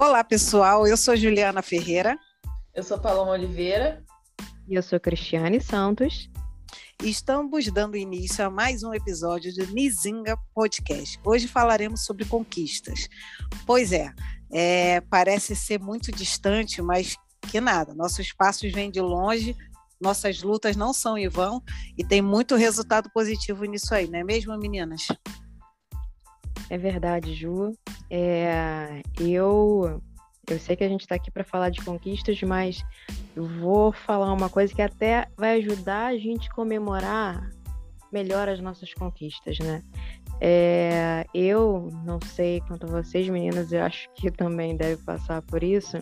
Olá, pessoal. Eu sou Juliana Ferreira. Eu sou Paloma Oliveira. E eu sou Cristiane Santos. E estamos dando início a mais um episódio do Nizinga Podcast. Hoje falaremos sobre conquistas. Pois é, é, parece ser muito distante, mas que nada. Nossos passos vêm de longe, nossas lutas não são em vão e tem muito resultado positivo nisso aí, não é mesmo, meninas? É verdade, Ju. É, eu, eu sei que a gente está aqui para falar de conquistas, mas eu vou falar uma coisa que até vai ajudar a gente comemorar melhor as nossas conquistas, né? É, eu não sei quanto vocês, meninas, eu acho que também deve passar por isso.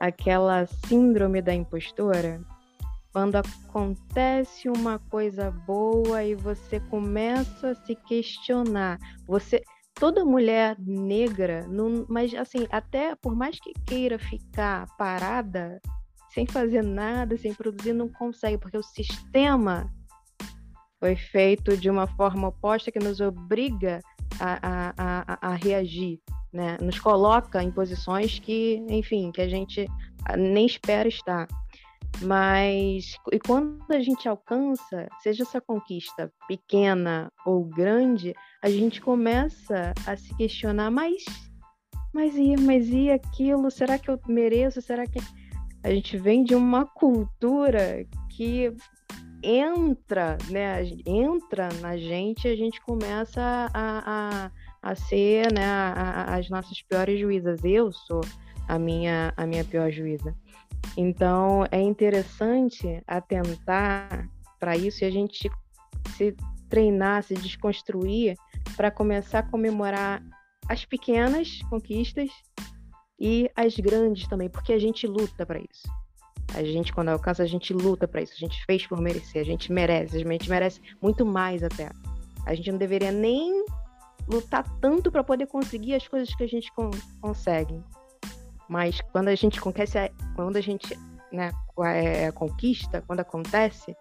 Aquela síndrome da impostora, quando acontece uma coisa boa e você começa a se questionar, você toda mulher negra, não, mas assim, até por mais que queira ficar parada, sem fazer nada, sem produzir, não consegue, porque o sistema foi feito de uma forma oposta que nos obriga a, a, a, a reagir, né? Nos coloca em posições que, enfim, que a gente nem espera estar. Mas e quando a gente alcança, seja essa conquista pequena ou grande, a gente começa a se questionar, mas mas e, mas e aquilo? Será que eu mereço? Será que a gente vem de uma cultura que entra, né? Entra na gente, a gente começa a, a, a ser, né? A, a, as nossas piores juízas. Eu sou a minha a minha pior juíza. Então, é interessante atentar para isso e a gente se treinar, se desconstruir para começar a comemorar as pequenas conquistas e as grandes também, porque a gente luta para isso. A gente, quando alcança, a gente luta para isso. A gente fez por merecer, a gente merece, a gente merece muito mais até. A gente não deveria nem lutar tanto para poder conseguir as coisas que a gente con consegue. Mas quando a gente conquista, quando a gente né, é, conquista, quando acontece,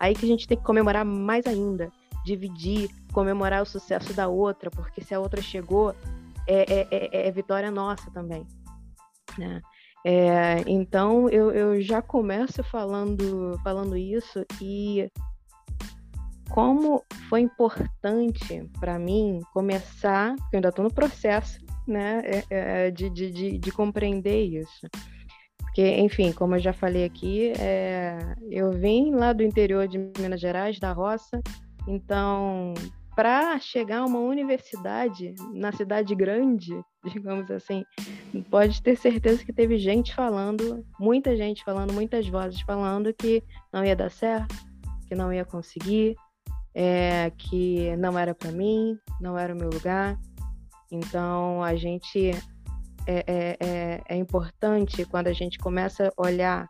aí que a gente tem que comemorar mais ainda, dividir, comemorar o sucesso da outra, porque se a outra chegou, é, é, é, é vitória nossa também. Né? É, então eu, eu já começo falando, falando isso e como foi importante para mim começar, porque eu ainda estou no processo, né, é, é, de, de, de, de, compreender isso. Porque, enfim, como eu já falei aqui, é, eu vim lá do interior de Minas Gerais, da roça, então, para chegar a uma universidade na cidade grande, digamos assim, pode ter certeza que teve gente falando, muita gente falando, muitas vozes falando que não ia dar certo, que não ia conseguir, é, que não era para mim, não era o meu lugar. Então, a gente é, é, é, é importante quando a gente começa a olhar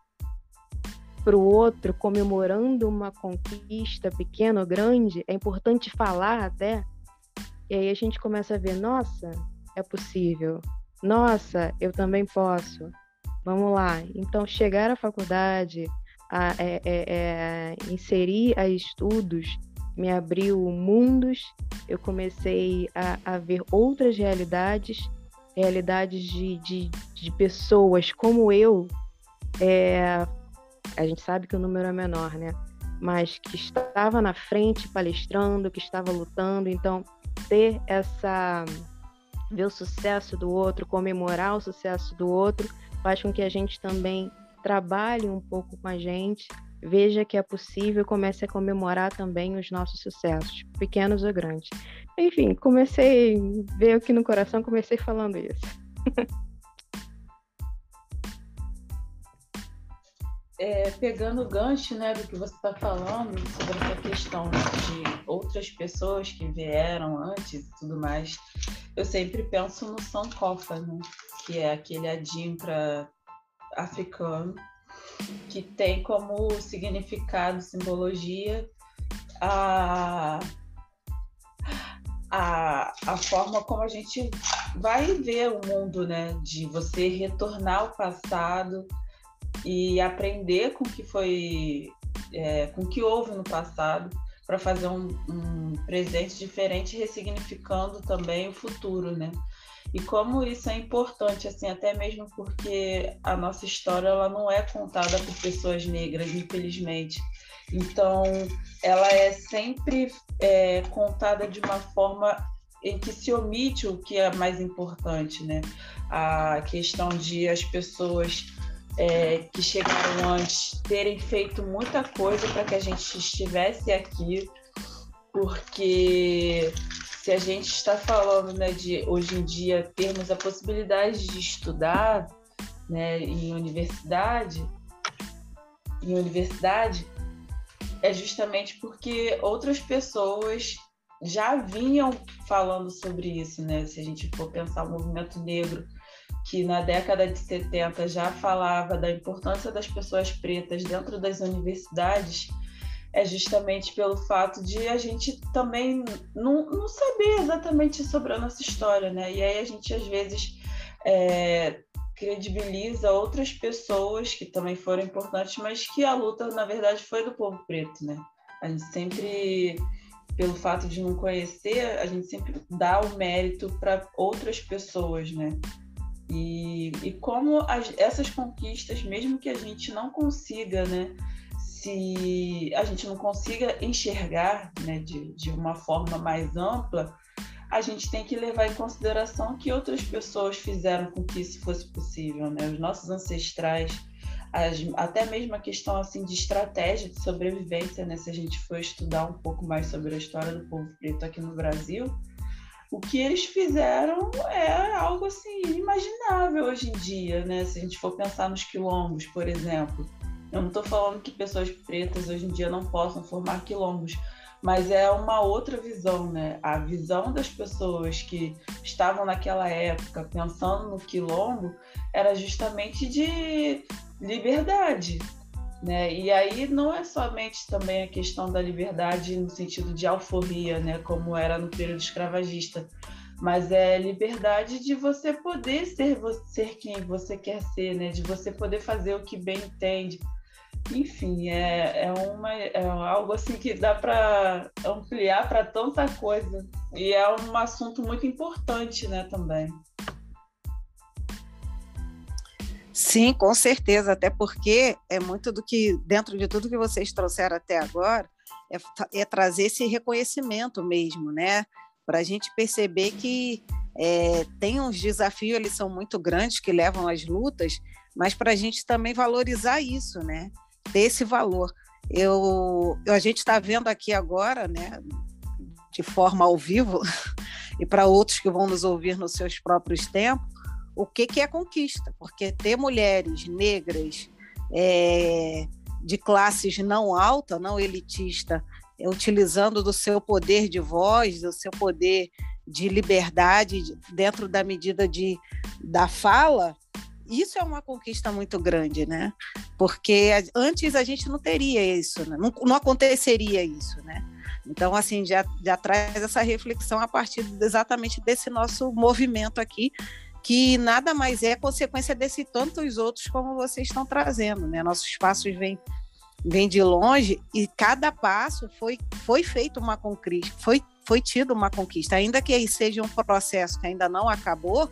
para o outro comemorando uma conquista pequena ou grande, é importante falar até. E aí a gente começa a ver, nossa, é possível. Nossa, eu também posso. Vamos lá. Então, chegar à faculdade, a, é, é, é inserir a estudos me abriu mundos, eu comecei a, a ver outras realidades, realidades de, de, de pessoas como eu. É, a gente sabe que o número é menor, né? Mas que estava na frente palestrando, que estava lutando. Então, ter essa. ver o sucesso do outro, comemorar o sucesso do outro, faz com que a gente também trabalhe um pouco com a gente veja que é possível e comece a comemorar também os nossos sucessos, pequenos ou grandes. Enfim, comecei, veio aqui no coração, comecei falando isso. É, pegando o gancho né, do que você está falando sobre essa questão de outras pessoas que vieram antes e tudo mais, eu sempre penso no Sankofa, né, que é aquele adimpra africano que tem como significado, simbologia, a, a, a forma como a gente vai ver o mundo, né? De você retornar ao passado e aprender com o que foi, é, com o que houve no passado para fazer um, um presente diferente, ressignificando também o futuro, né? E como isso é importante, assim, até mesmo porque a nossa história ela não é contada por pessoas negras, infelizmente. Então, ela é sempre é, contada de uma forma em que se omite o que é mais importante, né? A questão de as pessoas é, que chegaram antes terem feito muita coisa para que a gente estivesse aqui, porque se a gente está falando né, de hoje em dia termos a possibilidade de estudar né, em universidade, em universidade, é justamente porque outras pessoas já vinham falando sobre isso, né? Se a gente for pensar o movimento negro, que na década de 70 já falava da importância das pessoas pretas dentro das universidades, é justamente pelo fato de a gente também não, não saber exatamente sobre a nossa história, né? E aí a gente às vezes é, credibiliza outras pessoas que também foram importantes, mas que a luta na verdade foi do povo preto, né? A gente sempre pelo fato de não conhecer, a gente sempre dá o mérito para outras pessoas, né? E, e como as, essas conquistas, mesmo que a gente não consiga, né, se a gente não consiga enxergar né, de, de uma forma mais ampla, a gente tem que levar em consideração que outras pessoas fizeram com que isso fosse possível, né? Os nossos ancestrais, as, até mesmo a questão assim de estratégia de sobrevivência, né? Se a gente for estudar um pouco mais sobre a história do povo preto aqui no Brasil, o que eles fizeram é algo assim inimaginável hoje em dia, né? Se a gente for pensar nos quilombos, por exemplo, eu não estou falando que pessoas pretas hoje em dia não possam formar quilombos, mas é uma outra visão, né? A visão das pessoas que estavam naquela época pensando no quilombo era justamente de liberdade, né? E aí não é somente também a questão da liberdade no sentido de alforria, né? Como era no período escravagista, mas é liberdade de você poder ser, ser quem você quer ser, né? De você poder fazer o que bem entende, enfim, é, é, uma, é algo assim que dá para ampliar para tanta coisa. E é um assunto muito importante, né, também. Sim, com certeza, até porque é muito do que, dentro de tudo que vocês trouxeram até agora, é, é trazer esse reconhecimento mesmo, né? Para a gente perceber que é, tem uns desafios, eles são muito grandes, que levam às lutas, mas para a gente também valorizar isso, né? Desse valor. Eu, a gente está vendo aqui agora, né, de forma ao vivo, e para outros que vão nos ouvir nos seus próprios tempos, o que, que é conquista, porque ter mulheres negras é, de classes não alta, não elitista, utilizando do seu poder de voz, do seu poder de liberdade dentro da medida de, da fala, isso é uma conquista muito grande, né? Porque antes a gente não teria isso, né? não, não aconteceria isso, né? Então, assim, já, já traz essa reflexão a partir exatamente desse nosso movimento aqui, que nada mais é consequência desse tantos outros como vocês estão trazendo, né? Nossos passos vêm vem de longe e cada passo foi, foi feito uma conquista, foi, foi tido uma conquista, ainda que seja um processo que ainda não acabou,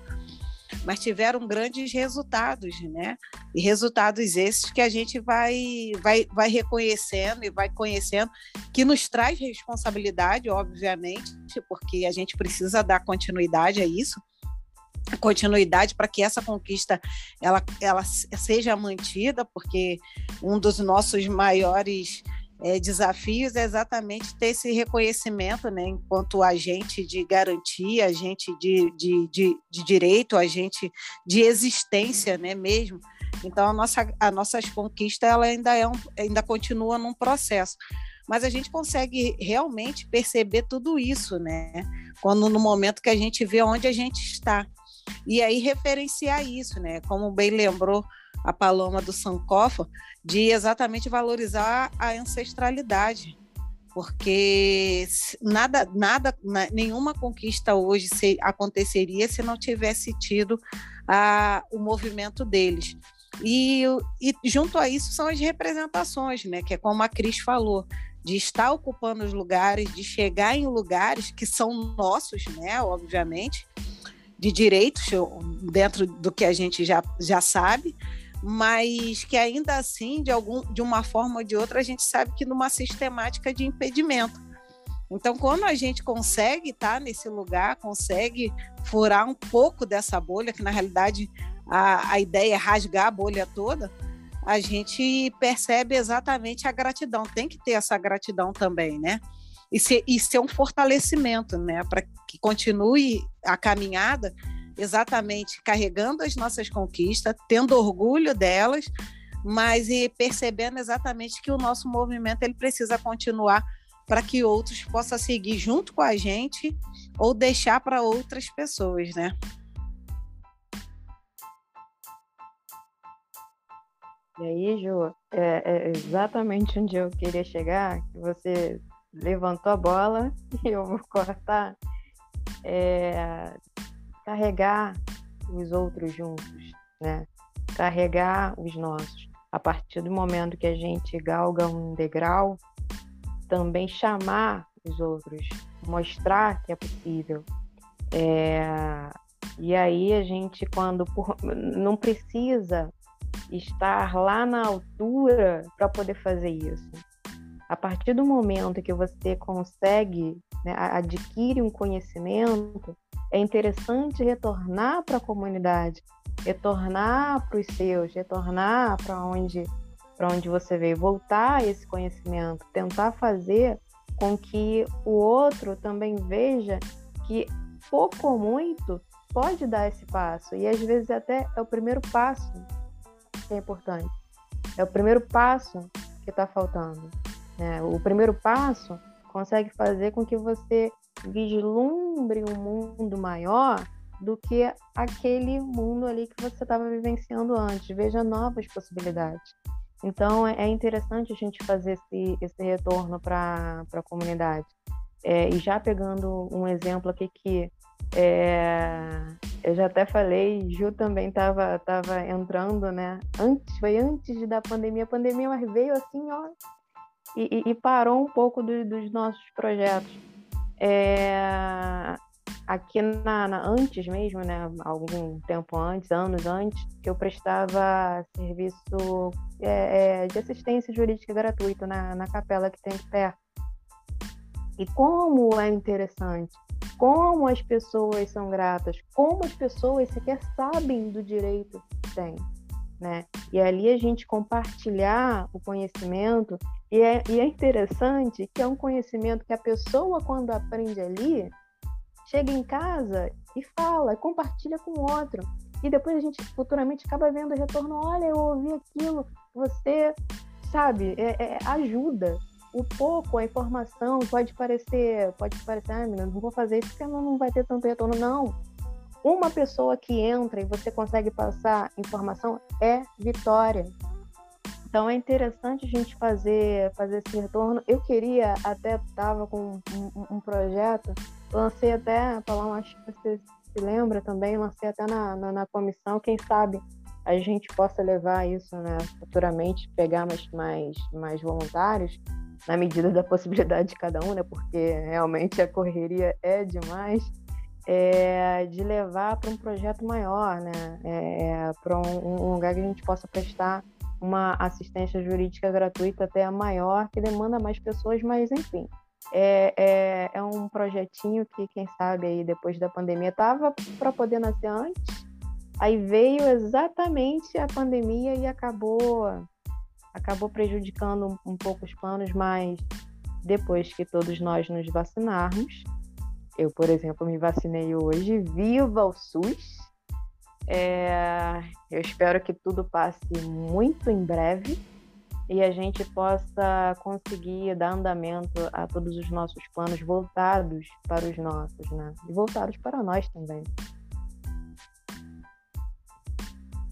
mas tiveram grandes resultados, né? E resultados esses que a gente vai, vai, vai reconhecendo e vai conhecendo, que nos traz responsabilidade, obviamente, porque a gente precisa dar continuidade a isso, continuidade para que essa conquista ela, ela seja mantida, porque um dos nossos maiores é, desafios é exatamente ter esse reconhecimento, né, enquanto agente de garantia, agente de, de, de, de direito, agente de existência, né, mesmo. Então, a nossa, a nossas conquistas ela ainda, é um, ainda continua num processo. Mas a gente consegue realmente perceber tudo isso, né? Quando no momento que a gente vê onde a gente está. E aí referenciar isso, né? Como bem lembrou a Paloma do Sankofa, de exatamente valorizar a ancestralidade, porque nada, nada, nenhuma conquista hoje aconteceria se não tivesse tido a, o movimento deles. E, e junto a isso são as representações, né? Que é como a Cris falou, de estar ocupando os lugares, de chegar em lugares que são nossos, né? Obviamente, de direitos dentro do que a gente já, já sabe, mas que ainda assim, de, algum, de uma forma ou de outra, a gente sabe que numa sistemática de impedimento. Então, quando a gente consegue estar tá nesse lugar, consegue furar um pouco dessa bolha, que na realidade a, a ideia é rasgar a bolha toda, a gente percebe exatamente a gratidão. Tem que ter essa gratidão também, né? E ser, e ser um fortalecimento, né? Para que continue a caminhada exatamente carregando as nossas conquistas, tendo orgulho delas, mas e percebendo exatamente que o nosso movimento ele precisa continuar para que outros possam seguir junto com a gente ou deixar para outras pessoas, né? E aí, Ju, é, é exatamente onde eu queria chegar, que você levantou a bola e eu vou cortar. É, carregar os outros juntos, né? Carregar os nossos. A partir do momento que a gente galga um degrau, também chamar os outros, mostrar que é possível. É... E aí a gente, quando não precisa estar lá na altura para poder fazer isso. A partir do momento que você consegue, né, adquire um conhecimento, é interessante retornar para a comunidade, retornar para os seus, retornar para onde para onde você veio, voltar esse conhecimento, tentar fazer com que o outro também veja que pouco ou muito pode dar esse passo e às vezes até é o primeiro passo que é importante, é o primeiro passo que está faltando. Né? O primeiro passo consegue fazer com que você vislumbre um mundo maior do que aquele mundo ali que você estava vivenciando antes. Veja novas possibilidades. Então, é, é interessante a gente fazer esse, esse retorno para a comunidade. É, e já pegando um exemplo aqui que é, eu já até falei, Ju também estava tava entrando, né? Antes, foi antes da pandemia. A pandemia veio assim, ó, e, e parou um pouco do, dos nossos projetos. É, aqui na, na, antes mesmo, né, algum tempo antes, anos antes, que eu prestava serviço é, é, de assistência jurídica gratuita na, na capela que tem perto. E como é interessante, como as pessoas são gratas, como as pessoas sequer sabem do direito que têm. Né? E ali a gente compartilhar o conhecimento, e é, e é interessante que é um conhecimento que a pessoa, quando aprende ali, chega em casa e fala, compartilha com o outro. E depois a gente futuramente acaba vendo retorno, olha, eu ouvi aquilo, você, sabe, é, é, ajuda. O pouco, a informação pode parecer, pode parecer, ah, menina, não vou fazer isso porque não, não vai ter tanto retorno. Não, uma pessoa que entra e você consegue passar informação é vitória. Então é interessante a gente fazer, fazer esse retorno. Eu queria, até estava com um, um, projeto, lancei até, Paulão, acho que você se lembra também, lancei até na, na, na, comissão, quem sabe a gente possa levar isso né, futuramente, pegar mais, mais, mais voluntários, na medida da possibilidade de cada um, né, porque realmente a correria é demais é, de levar para um projeto maior, né? É, para um, um, lugar que a gente possa prestar uma assistência jurídica gratuita até maior, que demanda mais pessoas, mas enfim. É, é, é um projetinho que, quem sabe, aí depois da pandemia estava para poder nascer antes, aí veio exatamente a pandemia e acabou acabou prejudicando um, um pouco os planos, mas depois que todos nós nos vacinarmos, eu, por exemplo, me vacinei hoje. Viva o SUS! É, eu espero que tudo passe muito em breve e a gente possa conseguir dar andamento a todos os nossos planos voltados para os nossos, né? E voltados para nós também.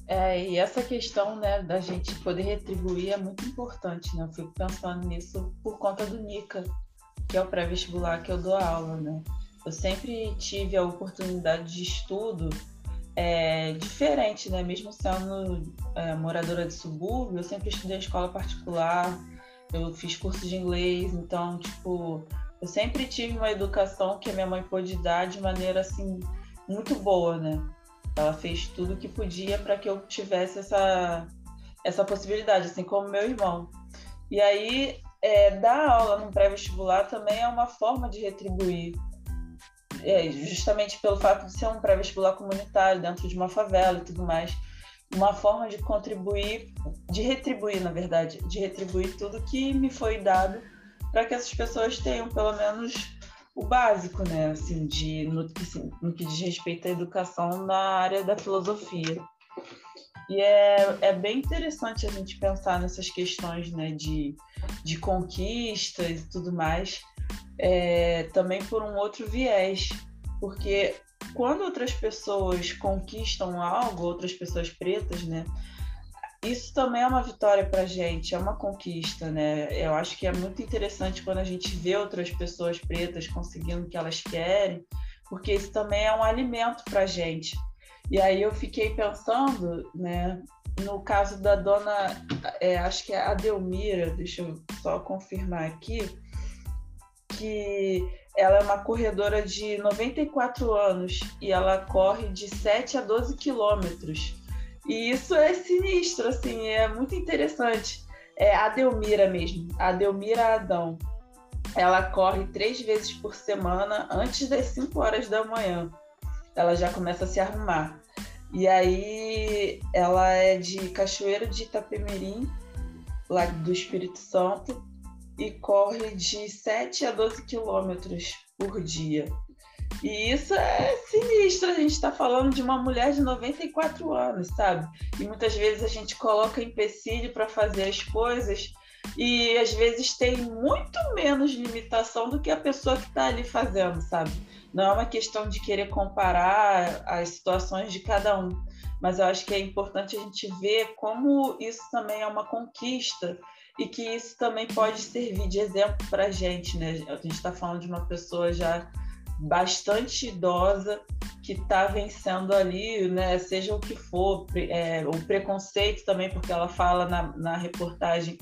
É, e essa questão né, da gente poder retribuir é muito importante, né? Eu fico pensando nisso por conta do NICA, que é o pré-vestibular que eu dou aula, né? Eu sempre tive a oportunidade de estudo é, diferente, né? Mesmo sendo é, moradora de subúrbio, eu sempre estudei escola particular, eu fiz curso de inglês, então, tipo, eu sempre tive uma educação que a minha mãe pôde dar de maneira, assim, muito boa, né? Ela fez tudo o que podia para que eu tivesse essa, essa possibilidade, assim como meu irmão. E aí, é, dar aula no pré-vestibular também é uma forma de retribuir, é, justamente pelo fato de ser um pré-vestibular comunitário dentro de uma favela e tudo mais. Uma forma de contribuir, de retribuir, na verdade, de retribuir tudo que me foi dado para que essas pessoas tenham pelo menos o básico, né? Assim, de, no, assim, no que diz respeito à educação na área da filosofia. E é, é bem interessante a gente pensar nessas questões né, de, de conquistas e tudo mais, é, também por um outro viés. Porque quando outras pessoas conquistam algo, outras pessoas pretas, né? isso também é uma vitória para a gente, é uma conquista, né? Eu acho que é muito interessante quando a gente vê outras pessoas pretas conseguindo o que elas querem, porque isso também é um alimento para a gente. E aí eu fiquei pensando, né? No caso da dona, é, acho que é Adelmira, deixa eu só confirmar aqui, que ela é uma corredora de 94 anos e ela corre de 7 a 12 quilômetros e isso é sinistro, assim, é muito interessante. É a Delmira mesmo, a Delmira Adão. Ela corre três vezes por semana antes das 5 horas da manhã. Ela já começa a se arrumar. E aí ela é de Cachoeiro de Itapemirim, lá do Espírito Santo, e corre de 7 a 12 quilômetros por dia. E isso é sinistro, a gente está falando de uma mulher de 94 anos, sabe? E muitas vezes a gente coloca empecilho para fazer as coisas e às vezes tem muito menos limitação do que a pessoa que está ali fazendo, sabe? Não é uma questão de querer comparar as situações de cada um, mas eu acho que é importante a gente ver como isso também é uma conquista e que isso também pode servir de exemplo para a gente, né? A gente está falando de uma pessoa já bastante idosa que está vencendo ali, né, seja o que for, é, o preconceito também, porque ela fala na, na reportagem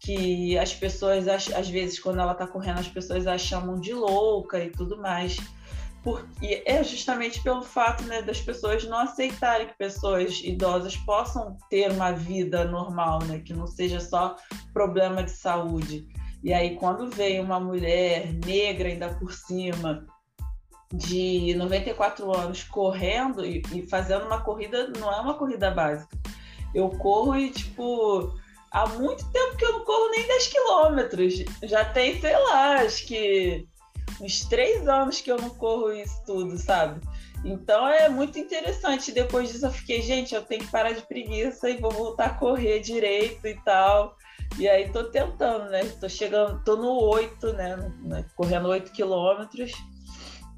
que as pessoas, às vezes, quando ela está correndo, as pessoas a chamam de louca e tudo mais. Por, e é justamente pelo fato né, das pessoas não aceitarem que pessoas idosas possam ter uma vida normal, né, que não seja só problema de saúde. E aí, quando vem uma mulher negra ainda por cima, de 94 anos correndo e, e, fazendo uma corrida, não é uma corrida básica. Eu corro e, tipo, há muito tempo que eu não corro nem 10 quilômetros. Já tem, sei lá, acho que uns três anos que eu não corro isso tudo, sabe? Então é muito interessante. Depois disso eu fiquei, gente, eu tenho que parar de preguiça e vou voltar a correr direito e tal. E aí tô tentando, né? Tô chegando, tô no 8, né? Correndo 8 quilômetros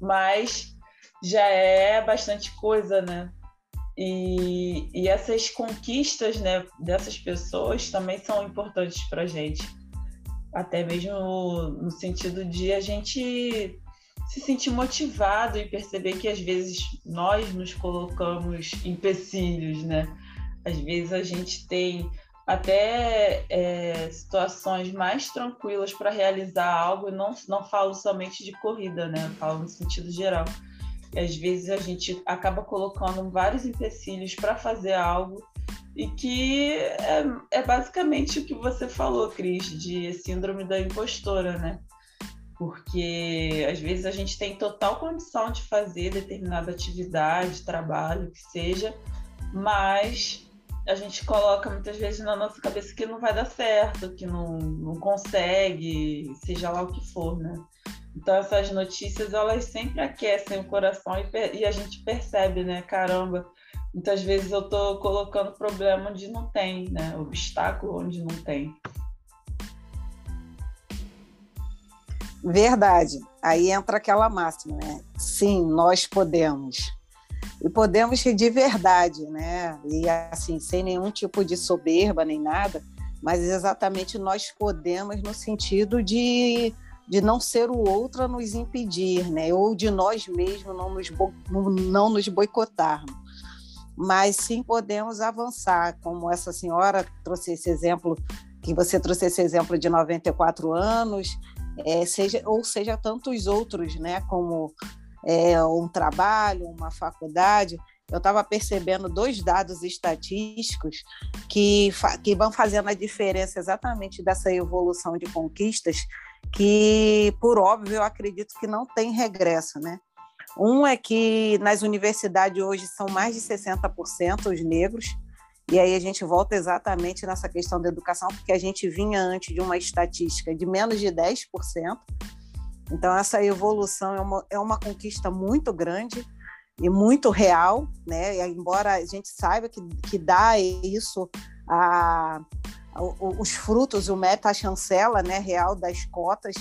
mas já é bastante coisa, né? E, e essas conquistas né, dessas pessoas também são importantes para gente, até mesmo no sentido de a gente se sentir motivado e perceber que às vezes nós nos colocamos empecilhos, né? Às vezes a gente tem até é, situações mais tranquilas para realizar algo, e não, não falo somente de corrida, né? Eu falo no sentido geral. E às vezes a gente acaba colocando vários empecilhos para fazer algo e que é, é, basicamente o que você falou, Cris, de síndrome da impostora, né? Porque às vezes a gente tem total condição de fazer determinada atividade, trabalho, que seja, mas a gente coloca muitas vezes na nossa cabeça que não vai dar certo, que não, não consegue, seja lá o que for, né? Então essas notícias elas sempre aquecem o coração e, e a gente percebe, né? Caramba, muitas vezes eu tô colocando problema onde não tem, né? Obstáculo onde não tem. Verdade. Aí entra aquela máxima, né? Sim, nós podemos e podemos de verdade, né? E assim, sem nenhum tipo de soberba nem nada, mas exatamente nós podemos no sentido de, de não ser o outro a nos impedir, né? Ou de nós mesmos não nos, não nos boicotarmos. Mas sim podemos avançar, como essa senhora trouxe esse exemplo, que você trouxe esse exemplo de 94 anos, é, seja, ou seja, tantos outros, né? Como é, um trabalho, uma faculdade, eu estava percebendo dois dados estatísticos que, que vão fazendo a diferença exatamente dessa evolução de conquistas, que, por óbvio, eu acredito que não tem regresso, né? Um é que nas universidades hoje são mais de 60% os negros, e aí a gente volta exatamente nessa questão da educação, porque a gente vinha antes de uma estatística de menos de 10%. Então, essa evolução é uma, é uma conquista muito grande e muito real, né? E embora a gente saiba que, que dá isso a, a os frutos, o meta chancela né, real das cotas,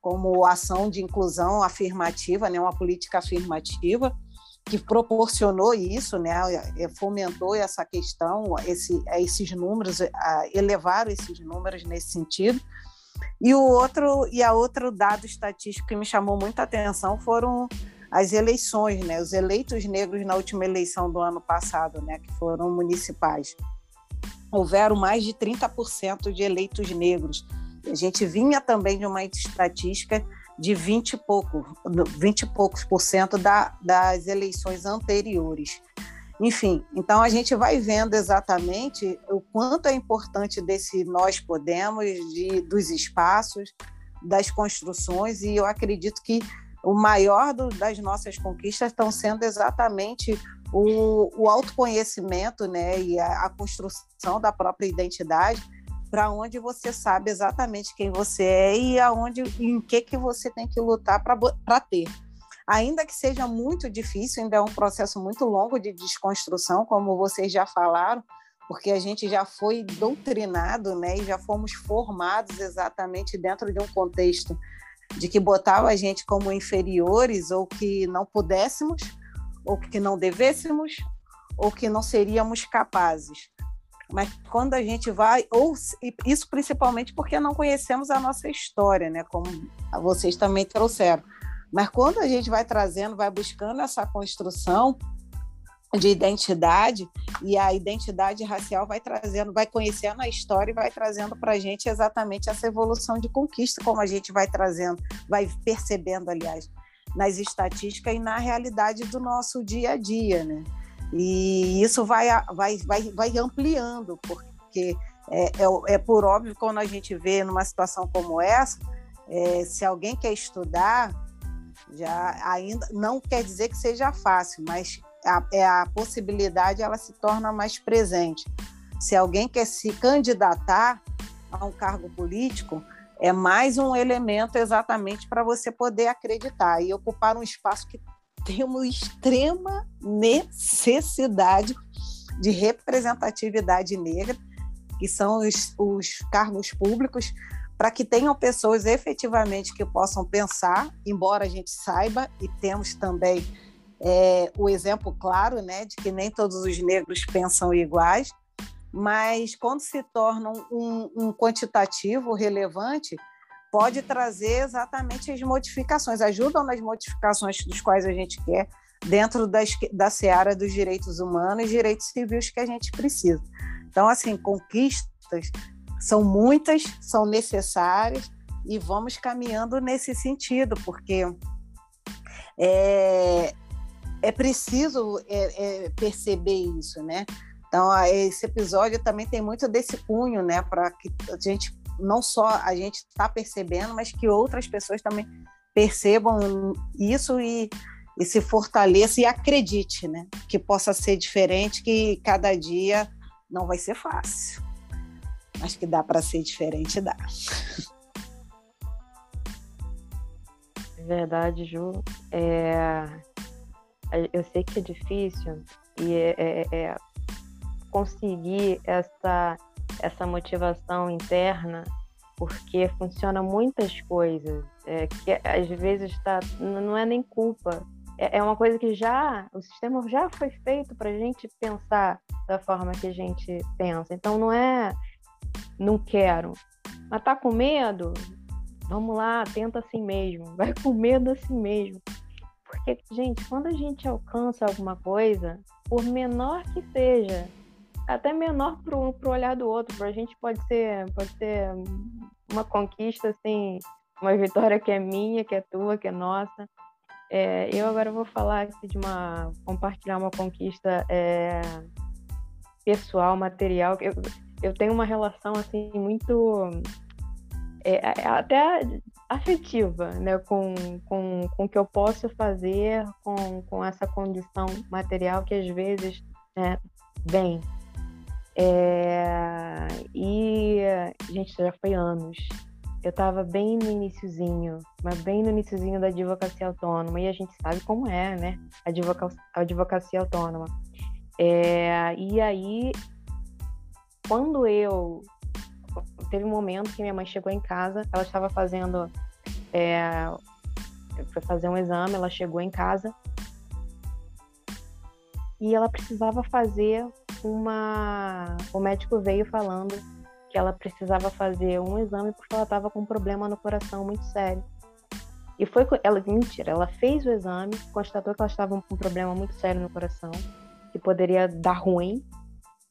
como ação de inclusão afirmativa, né, uma política afirmativa, que proporcionou isso, né, é, fomentou essa questão, esse, esses números, elevaram esses números nesse sentido. E o outro e a outro dado estatístico que me chamou muita atenção foram as eleições, né, os eleitos negros na última eleição do ano passado, né, que foram municipais. Houveram mais de 30% de eleitos negros. A gente vinha também de uma estatística de 20 e, pouco, 20 e poucos por cento da, das eleições anteriores. Enfim, então a gente vai vendo exatamente o quanto é importante desse nós podemos, de, dos espaços, das construções, e eu acredito que o maior do, das nossas conquistas estão sendo exatamente o, o autoconhecimento né, e a, a construção da própria identidade, para onde você sabe exatamente quem você é e aonde em que que você tem que lutar para ter. Ainda que seja muito difícil, ainda é um processo muito longo de desconstrução, como vocês já falaram, porque a gente já foi doutrinado, né, e já fomos formados exatamente dentro de um contexto de que botava a gente como inferiores ou que não pudéssemos, ou que não devêssemos, ou que não seríamos capazes. Mas quando a gente vai, ou isso principalmente porque não conhecemos a nossa história, né? Como vocês também trouxeram. Mas quando a gente vai trazendo, vai buscando essa construção de identidade e a identidade racial vai trazendo, vai conhecendo a história e vai trazendo para a gente exatamente essa evolução de conquista, como a gente vai trazendo, vai percebendo, aliás, nas estatísticas e na realidade do nosso dia a dia, né? E isso vai, vai, vai, vai ampliando, porque é, é, é por óbvio, quando a gente vê numa situação como essa, é, se alguém quer estudar, já ainda não quer dizer que seja fácil, mas a, é a possibilidade ela se torna mais presente. Se alguém quer se candidatar a um cargo político, é mais um elemento exatamente para você poder acreditar e ocupar um espaço que temos extrema necessidade de representatividade negra, que são os, os cargos públicos, para que tenham pessoas efetivamente que possam pensar, embora a gente saiba, e temos também é, o exemplo claro né, de que nem todos os negros pensam iguais, mas quando se tornam um, um quantitativo relevante, pode trazer exatamente as modificações, ajudam nas modificações dos quais a gente quer, dentro das, da seara dos direitos humanos e direitos civis que a gente precisa. Então, assim, conquistas são muitas, são necessárias e vamos caminhando nesse sentido, porque é, é preciso é, é perceber isso, né? Então, esse episódio também tem muito desse cunho, né, para que a gente não só a gente está percebendo, mas que outras pessoas também percebam isso e, e se fortaleça e acredite, né? Que possa ser diferente, que cada dia não vai ser fácil, mas que dá para ser diferente, dá. É verdade, Ju. É... Eu sei que é difícil e é, é, é conseguir essa essa motivação interna, porque funciona muitas coisas, é, que às vezes tá, não é nem culpa, é, é uma coisa que já, o sistema já foi feito para a gente pensar da forma que a gente pensa. Então não é não quero, mas tá com medo? Vamos lá, tenta assim mesmo, vai com medo assim mesmo. Porque, gente, quando a gente alcança alguma coisa, por menor que seja, até menor pro, pro olhar do outro. Pra gente pode ser, pode ser uma conquista, assim, uma vitória que é minha, que é tua, que é nossa. É, eu agora vou falar de uma. compartilhar uma conquista é, pessoal, material. Eu, eu tenho uma relação assim muito. É até afetiva né, com, com, com o que eu posso fazer com, com essa condição material que às vezes né, vem. É, e, gente, já foi anos eu estava bem no iníciozinho, mas bem no iníciozinho da advocacia autônoma, e a gente sabe como é, né? A advocacia, advocacia autônoma. É, e aí, quando eu. Teve um momento que minha mãe chegou em casa, ela estava fazendo. É, fazer um exame, ela chegou em casa e ela precisava fazer uma. O médico veio falando que ela precisava fazer um exame porque ela estava com um problema no coração muito sério. E foi ela mentira, ela fez o exame, constatou que ela estava com um problema muito sério no coração, que poderia dar ruim.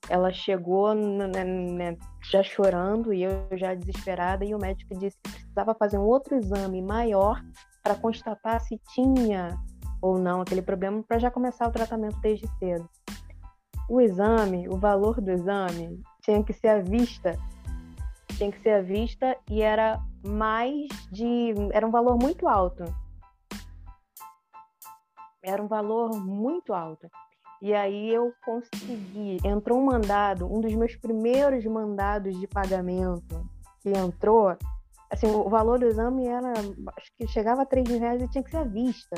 Ela chegou né, já chorando e eu já desesperada e o médico disse que precisava fazer um outro exame maior para constatar se tinha ou não aquele problema para já começar o tratamento desde cedo. O exame, o valor do exame tinha que ser à vista. Tinha que ser à vista e era mais de. Era um valor muito alto. Era um valor muito alto. E aí eu consegui. Entrou um mandado, um dos meus primeiros mandados de pagamento que entrou. Assim, o valor do exame era. Acho que chegava a 3 mil reais e tinha que ser à vista.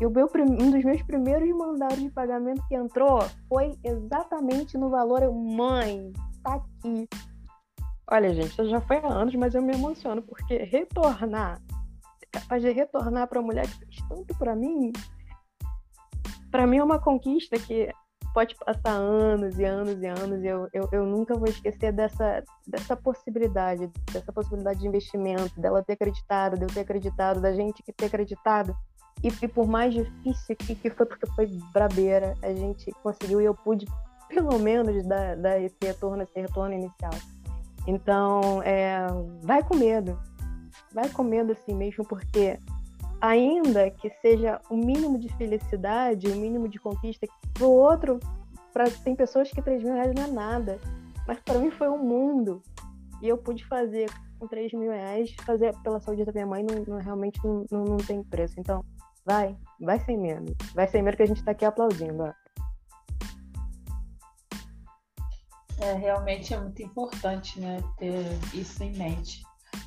E o meu, um dos meus primeiros mandados de pagamento que entrou foi exatamente no valor. Eu, mãe, tá aqui. Olha, gente, isso já foi há anos, mas eu me emociono, porque retornar, capaz de retornar para a mulher que fez tanto para mim, para mim é uma conquista que pode passar anos e anos e anos e eu, eu, eu nunca vou esquecer dessa, dessa possibilidade, dessa possibilidade de investimento, dela ter acreditado, de eu ter acreditado, da gente que ter acreditado. E, e por mais difícil que, que foi, porque foi brabeira, a gente conseguiu e eu pude pelo menos dar, dar esse retorno, esse retorno inicial. Então, é, vai com medo. Vai com medo assim mesmo, porque ainda que seja o mínimo de felicidade, o mínimo de conquista, para o outro, pra, tem pessoas que 3 mil reais não é nada. Mas para mim foi um mundo. E eu pude fazer com 3 mil reais, fazer pela saúde da minha mãe, não, não realmente não, não, não, tem preço. Então, vai, vai sem medo. Vai sem medo que a gente está aqui aplaudindo. Ó. É, realmente é muito importante né, ter isso em mente.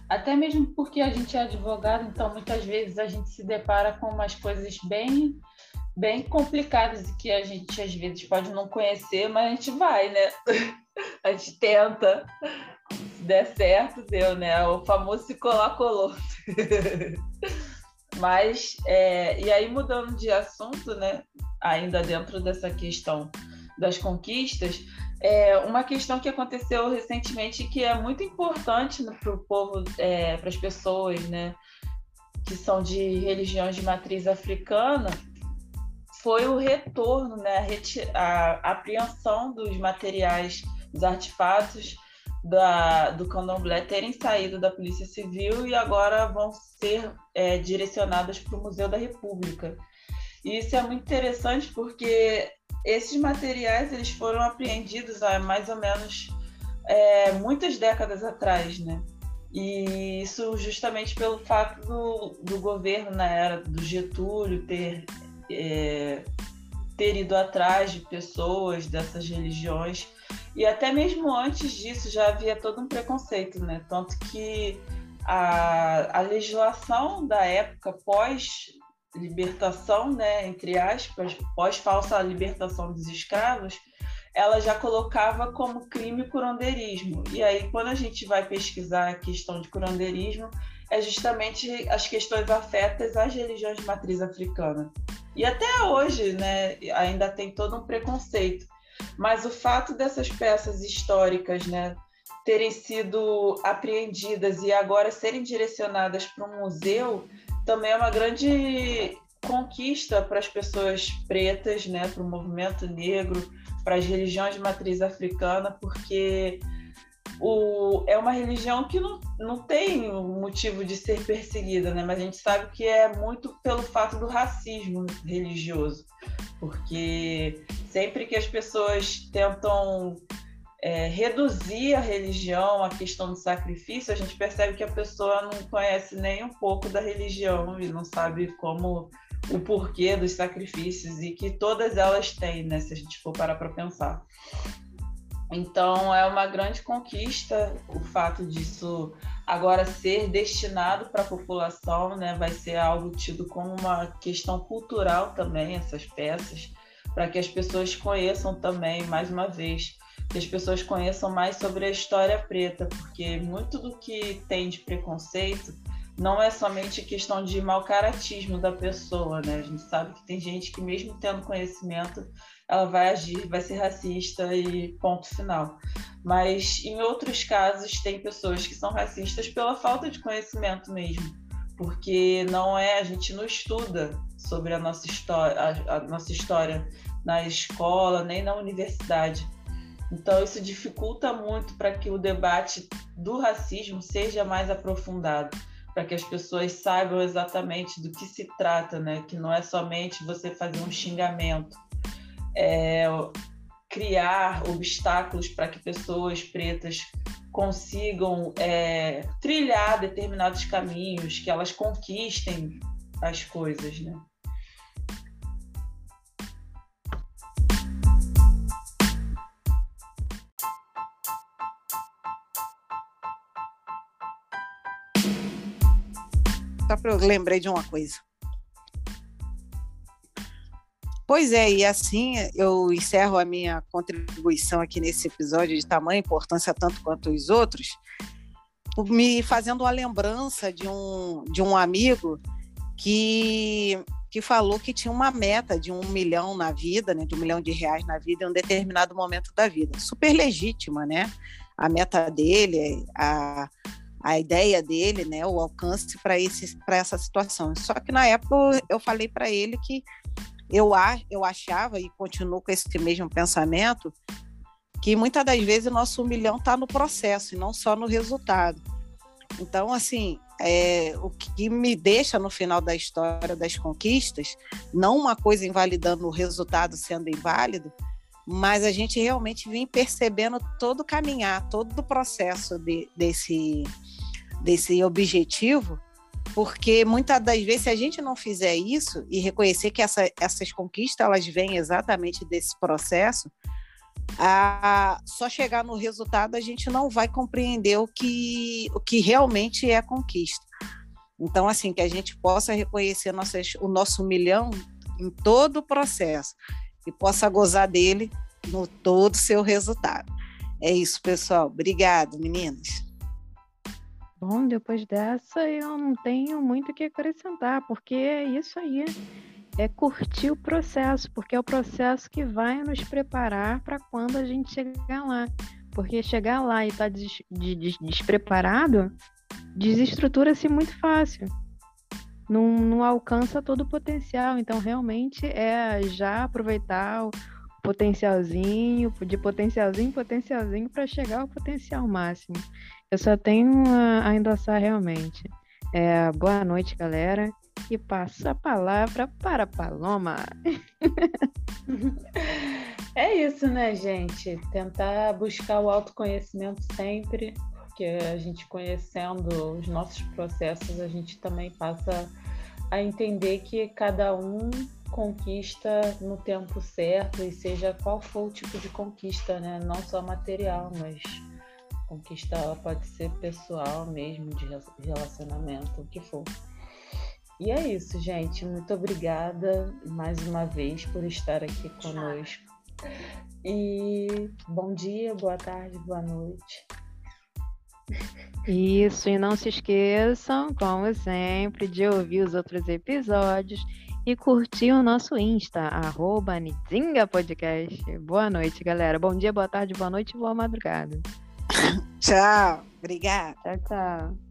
Até mesmo porque a gente é advogado, então muitas vezes a gente se depara com umas coisas bem, bem complicadas e que a gente às vezes pode não conhecer, mas a gente vai, né? A gente tenta. Se der certo, deu, né? O famoso se colar, colou. Mas, é, e aí mudando de assunto, né? Ainda dentro dessa questão das conquistas, é uma questão que aconteceu recentemente que é muito importante para o povo, é, para as pessoas, né, que são de religiões de matriz africana, foi o retorno, né, a, a apreensão dos materiais, dos artefatos da, do candomblé terem saído da Polícia Civil e agora vão ser é, direcionadas para o Museu da República. E isso é muito interessante porque esses materiais eles foram apreendidos há mais ou menos é, muitas décadas atrás, né? E isso justamente pelo fato do, do governo na era do Getúlio ter, é, ter ido atrás de pessoas dessas religiões. E até mesmo antes disso já havia todo um preconceito, né? Tanto que a, a legislação da época pós libertação, né, entre aspas, pós falsa libertação dos escravos, ela já colocava como crime curandeirismo. E aí, quando a gente vai pesquisar a questão de curandeirismo, é justamente as questões afetas às religiões de matriz africana. E até hoje, né, ainda tem todo um preconceito. Mas o fato dessas peças históricas, né, terem sido apreendidas e agora serem direcionadas para um museu, também é uma grande conquista para as pessoas pretas, né, para o movimento negro, para as religiões de matriz africana, porque o, é uma religião que não, não tem motivo de ser perseguida, né? Mas a gente sabe que é muito pelo fato do racismo religioso, porque sempre que as pessoas tentam é, reduzir a religião à questão do sacrifício, a gente percebe que a pessoa não conhece nem um pouco da religião e não sabe como o porquê dos sacrifícios e que todas elas têm, né? Se a gente for parar para pensar. Então é uma grande conquista o fato disso agora ser destinado para a população, né? Vai ser algo tido como uma questão cultural também essas peças, para que as pessoas conheçam também mais uma vez, que as pessoas conheçam mais sobre a história preta, porque muito do que tem de preconceito não é somente questão de mau caratismo da pessoa, né? A gente sabe que tem gente que mesmo tendo conhecimento ela vai agir, vai ser racista e ponto final. Mas em outros casos tem pessoas que são racistas pela falta de conhecimento mesmo, porque não é a gente não estuda sobre a nossa história, a, a nossa história na escola nem na universidade. Então isso dificulta muito para que o debate do racismo seja mais aprofundado, para que as pessoas saibam exatamente do que se trata, né? Que não é somente você fazer um xingamento, é, criar obstáculos para que pessoas pretas consigam é, trilhar determinados caminhos, que elas conquistem as coisas, né? Só para eu lembrei de uma coisa. Pois é, e assim eu encerro a minha contribuição aqui nesse episódio de tamanha importância tanto quanto os outros, me fazendo uma lembrança de um, de um amigo que, que falou que tinha uma meta de um milhão na vida, né, de um milhão de reais na vida em um determinado momento da vida. Super legítima, né? A meta dele, a, a ideia dele, né, o alcance para essa situação. Só que na época eu falei para ele que eu, eu achava e continuo com esse mesmo pensamento que muitas das vezes o nosso milhão está no processo e não só no resultado. Então, assim, é, o que me deixa no final da história das conquistas, não uma coisa invalidando o resultado sendo inválido, mas a gente realmente vem percebendo todo o caminhar, todo o processo de, desse, desse objetivo porque muitas das vezes, se a gente não fizer isso e reconhecer que essa, essas conquistas elas vêm exatamente desse processo, a, só chegar no resultado a gente não vai compreender o que, o que realmente é conquista. Então, assim, que a gente possa reconhecer nossas, o nosso milhão em todo o processo e possa gozar dele no todo o seu resultado. É isso, pessoal. Obrigado, meninas. Bom, depois dessa eu não tenho muito o que acrescentar, porque é isso aí. É curtir o processo, porque é o processo que vai nos preparar para quando a gente chegar lá. Porque chegar lá e estar tá des des despreparado desestrutura-se muito fácil. Não, não alcança todo o potencial. Então, realmente é já aproveitar o potencialzinho, de potencialzinho potencialzinho para chegar ao potencial máximo. Eu só tenho a, a endossar realmente. É, boa noite, galera. E passo a palavra para Paloma. é isso, né, gente? Tentar buscar o autoconhecimento sempre, porque a gente conhecendo os nossos processos, a gente também passa a entender que cada um conquista no tempo certo e seja qual for o tipo de conquista, né? Não só material, mas conquista ela pode ser pessoal mesmo, de relacionamento, o que for. E é isso, gente. Muito obrigada mais uma vez por estar aqui conosco. E bom dia, boa tarde, boa noite. Isso, e não se esqueçam, como sempre, de ouvir os outros episódios e curtir o nosso Insta, arroba Podcast. Boa noite, galera. Bom dia, boa tarde, boa noite, boa madrugada. Tchau. Obrigada. Tchau, tchau.